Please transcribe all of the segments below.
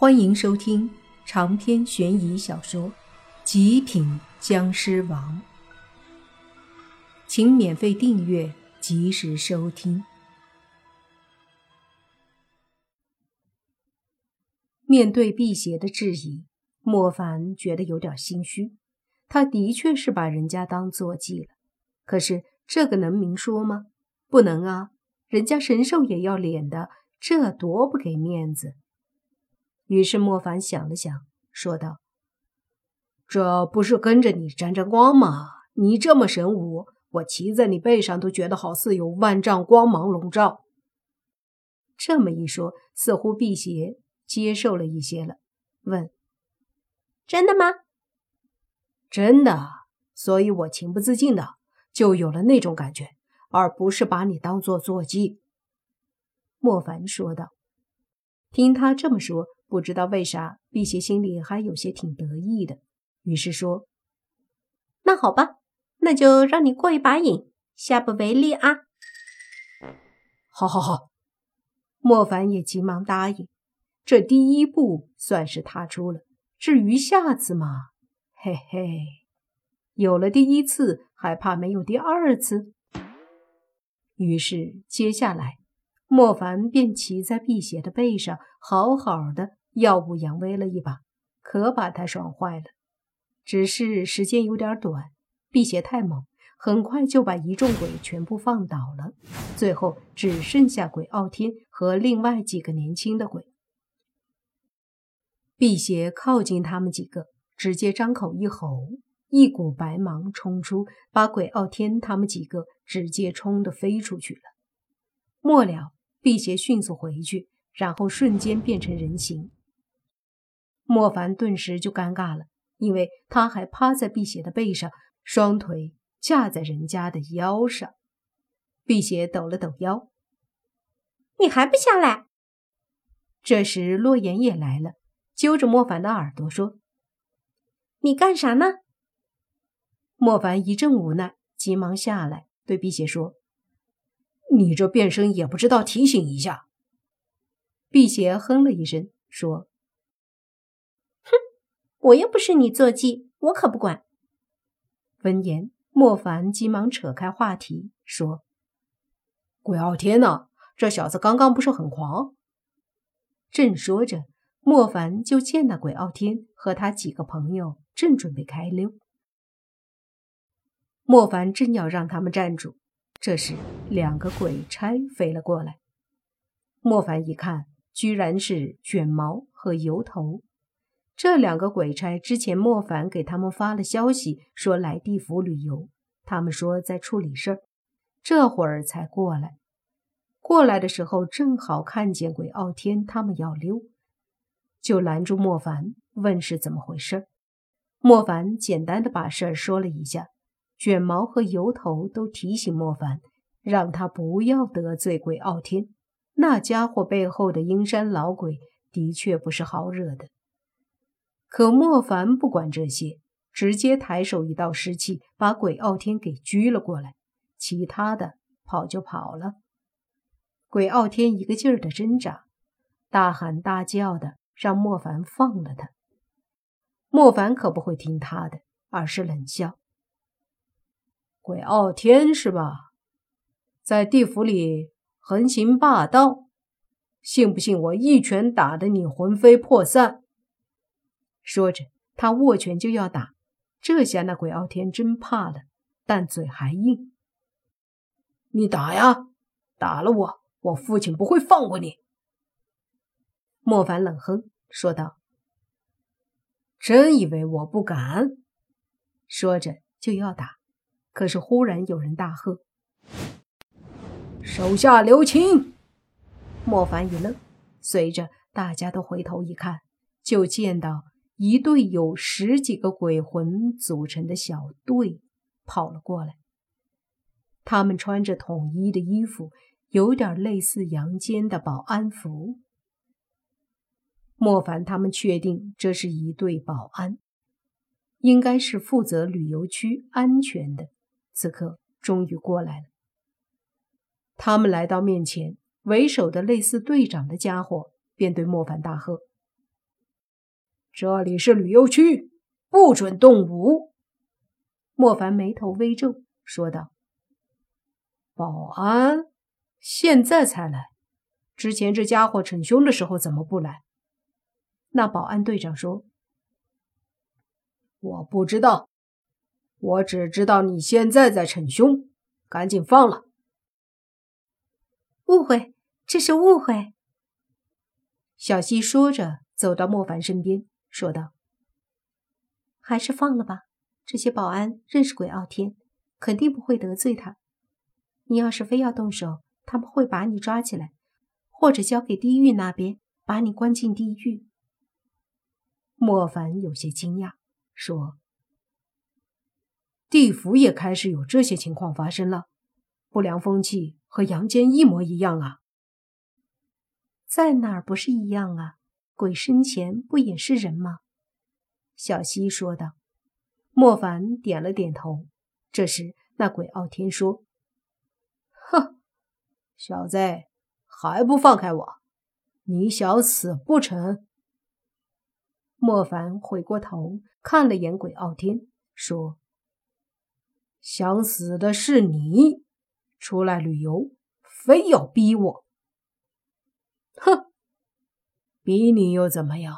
欢迎收听长篇悬疑小说《极品僵尸王》，请免费订阅，及时收听。面对辟邪的质疑，莫凡觉得有点心虚。他的确是把人家当坐骑了，可是这个能明说吗？不能啊！人家神兽也要脸的，这多不给面子。于是莫凡想了想，说道：“这不是跟着你沾沾光吗？你这么神武，我骑在你背上都觉得好似有万丈光芒笼罩。”这么一说，似乎辟邪接受了一些了，问：“真的吗？”“真的。”所以，我情不自禁的就有了那种感觉，而不是把你当做坐骑。”莫凡说道。听他这么说。不知道为啥，辟邪心里还有些挺得意的，于是说：“那好吧，那就让你过一把瘾，下不为例啊！”好，好，好！莫凡也急忙答应。这第一步算是踏出了，至于下次嘛，嘿嘿，有了第一次，还怕没有第二次？于是接下来，莫凡便骑在辟邪的背上，好好的。耀武扬威了一把，可把他爽坏了。只是时间有点短，辟邪太猛，很快就把一众鬼全部放倒了。最后只剩下鬼傲天和另外几个年轻的鬼。辟邪靠近他们几个，直接张口一吼，一股白芒冲出，把鬼傲天他们几个直接冲得飞出去了。末了，辟邪迅速回去，然后瞬间变成人形。莫凡顿时就尴尬了，因为他还趴在辟邪的背上，双腿架在人家的腰上。辟邪抖了抖腰：“你还不下来？”这时洛言也来了，揪着莫凡的耳朵说：“你干啥呢？”莫凡一阵无奈，急忙下来对辟邪说：“你这变身也不知道提醒一下。”辟邪哼了一声说。我又不是你坐骑，我可不管。闻言，莫凡急忙扯开话题说：“鬼傲天呢？这小子刚刚不是很狂？”正说着，莫凡就见那鬼傲天和他几个朋友正准备开溜。莫凡正要让他们站住，这时两个鬼差飞了过来。莫凡一看，居然是卷毛和油头。这两个鬼差之前，莫凡给他们发了消息，说来地府旅游。他们说在处理事儿，这会儿才过来。过来的时候，正好看见鬼傲天他们要溜，就拦住莫凡，问是怎么回事。莫凡简单的把事儿说了一下，卷毛和油头都提醒莫凡，让他不要得罪鬼傲天。那家伙背后的阴山老鬼的确不是好惹的。可莫凡不管这些，直接抬手一道湿气，把鬼傲天给拘了过来。其他的跑就跑了。鬼傲天一个劲儿的挣扎，大喊大叫的，让莫凡放了他。莫凡可不会听他的，而是冷笑：“鬼傲天是吧？在地府里横行霸道，信不信我一拳打得你魂飞魄散？”说着，他握拳就要打。这下那鬼傲天真怕了，但嘴还硬。你打呀，打了我，我父亲不会放过你。莫凡冷哼说道：“真以为我不敢？”说着就要打，可是忽然有人大喝：“手下留情！”莫凡一愣，随着大家都回头一看，就见到。一队有十几个鬼魂组成的小队跑了过来，他们穿着统一的衣服，有点类似阳间的保安服。莫凡他们确定这是一队保安，应该是负责旅游区安全的。此刻终于过来了，他们来到面前，为首的类似队长的家伙便对莫凡大喝。这里是旅游区，不准动武。莫凡眉头微皱，说道：“保安现在才来，之前这家伙逞凶的时候怎么不来？”那保安队长说：“我不知道，我只知道你现在在逞凶，赶紧放了。”误会，这是误会。小西说着，走到莫凡身边，说道：“还是放了吧。这些保安认识鬼傲天，肯定不会得罪他。你要是非要动手，他们会把你抓起来，或者交给地狱那边，把你关进地狱。”莫凡有些惊讶，说：“地府也开始有这些情况发生了，不良风气。”和阳间一模一样啊，在哪儿不是一样啊？鬼生前不也是人吗？小西说道。莫凡点了点头。这时，那鬼傲天说：“哼，小子，还不放开我？你想死不成？”莫凡回过头看了眼鬼傲天，说：“想死的是你。”出来旅游，非要逼我？哼，逼你又怎么样？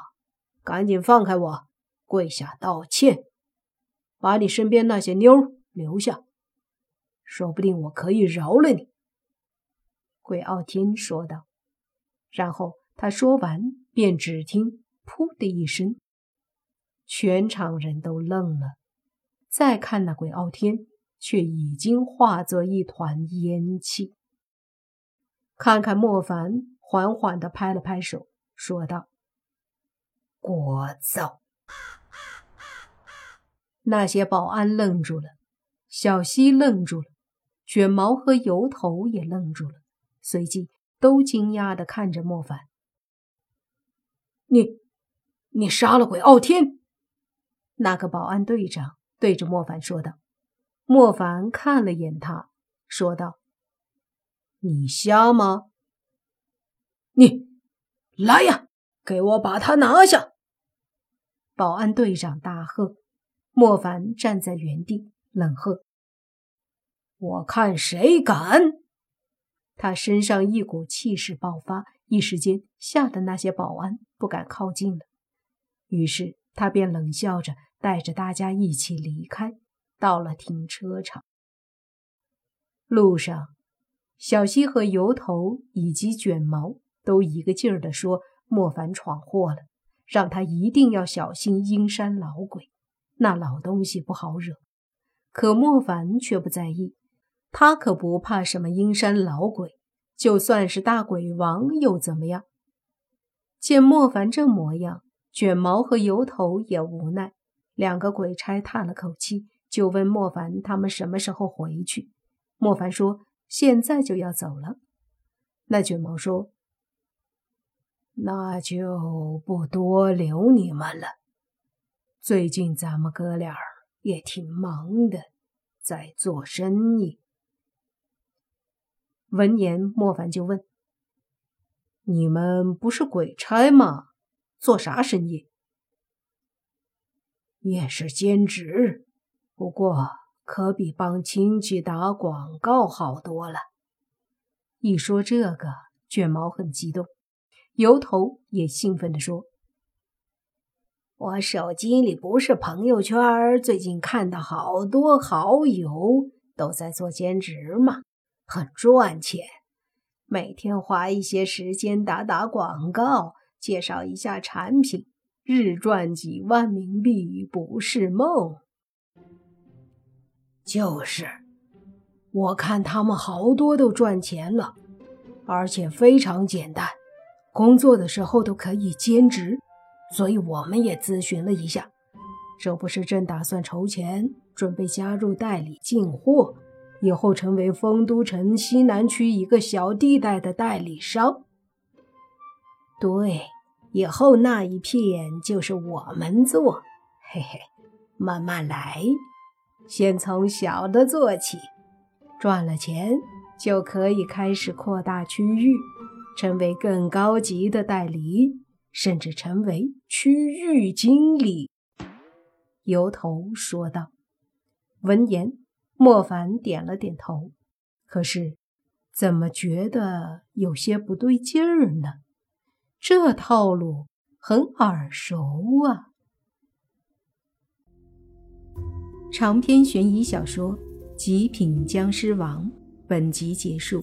赶紧放开我，跪下道歉，把你身边那些妞留下，说不定我可以饶了你。”鬼傲天说道。然后他说完，便只听“噗”的一声，全场人都愣了。再看那鬼傲天。却已经化作一团烟气。看看莫凡，缓缓的拍了拍手，说道：“聒噪。”那些保安愣住了，小西愣住了，卷毛和油头也愣住了，随即都惊讶的看着莫凡：“你，你杀了鬼傲天？”那个保安队长对着莫凡说道。莫凡看了眼他，说道：“你瞎吗？你来呀，给我把他拿下！”保安队长大喝。莫凡站在原地，冷喝：“我看谁敢！”他身上一股气势爆发，一时间吓得那些保安不敢靠近了。于是他便冷笑着，带着大家一起离开。到了停车场，路上，小西和油头以及卷毛都一个劲儿地说莫凡闯祸了，让他一定要小心阴山老鬼，那老东西不好惹。可莫凡却不在意，他可不怕什么阴山老鬼，就算是大鬼王又怎么样？见莫凡这模样，卷毛和油头也无奈，两个鬼差叹了口气。就问莫凡他们什么时候回去？莫凡说：“现在就要走了。”那卷毛说：“那就不多留你们了。最近咱们哥俩也挺忙的，在做生意。”闻言，莫凡就问：“你们不是鬼差吗？做啥生意？”也是兼职。不过，可比帮亲戚打广告好多了。一说这个，卷毛很激动，油头也兴奋地说：“我手机里不是朋友圈，最近看到好多好友都在做兼职嘛，很赚钱。每天花一些时间打打广告，介绍一下产品，日赚几万冥币不是梦。”就是，我看他们好多都赚钱了，而且非常简单，工作的时候都可以兼职，所以我们也咨询了一下，这不是正打算筹钱，准备加入代理进货，以后成为丰都城西南区一个小地带的代理商。对，以后那一片就是我们做，嘿嘿，慢慢来。先从小的做起，赚了钱就可以开始扩大区域，成为更高级的代理。甚至成为区域经理。”由头说道。闻言，莫凡点了点头。可是，怎么觉得有些不对劲儿呢？这套路很耳熟啊！长篇悬疑小说《极品僵尸王》本集结束，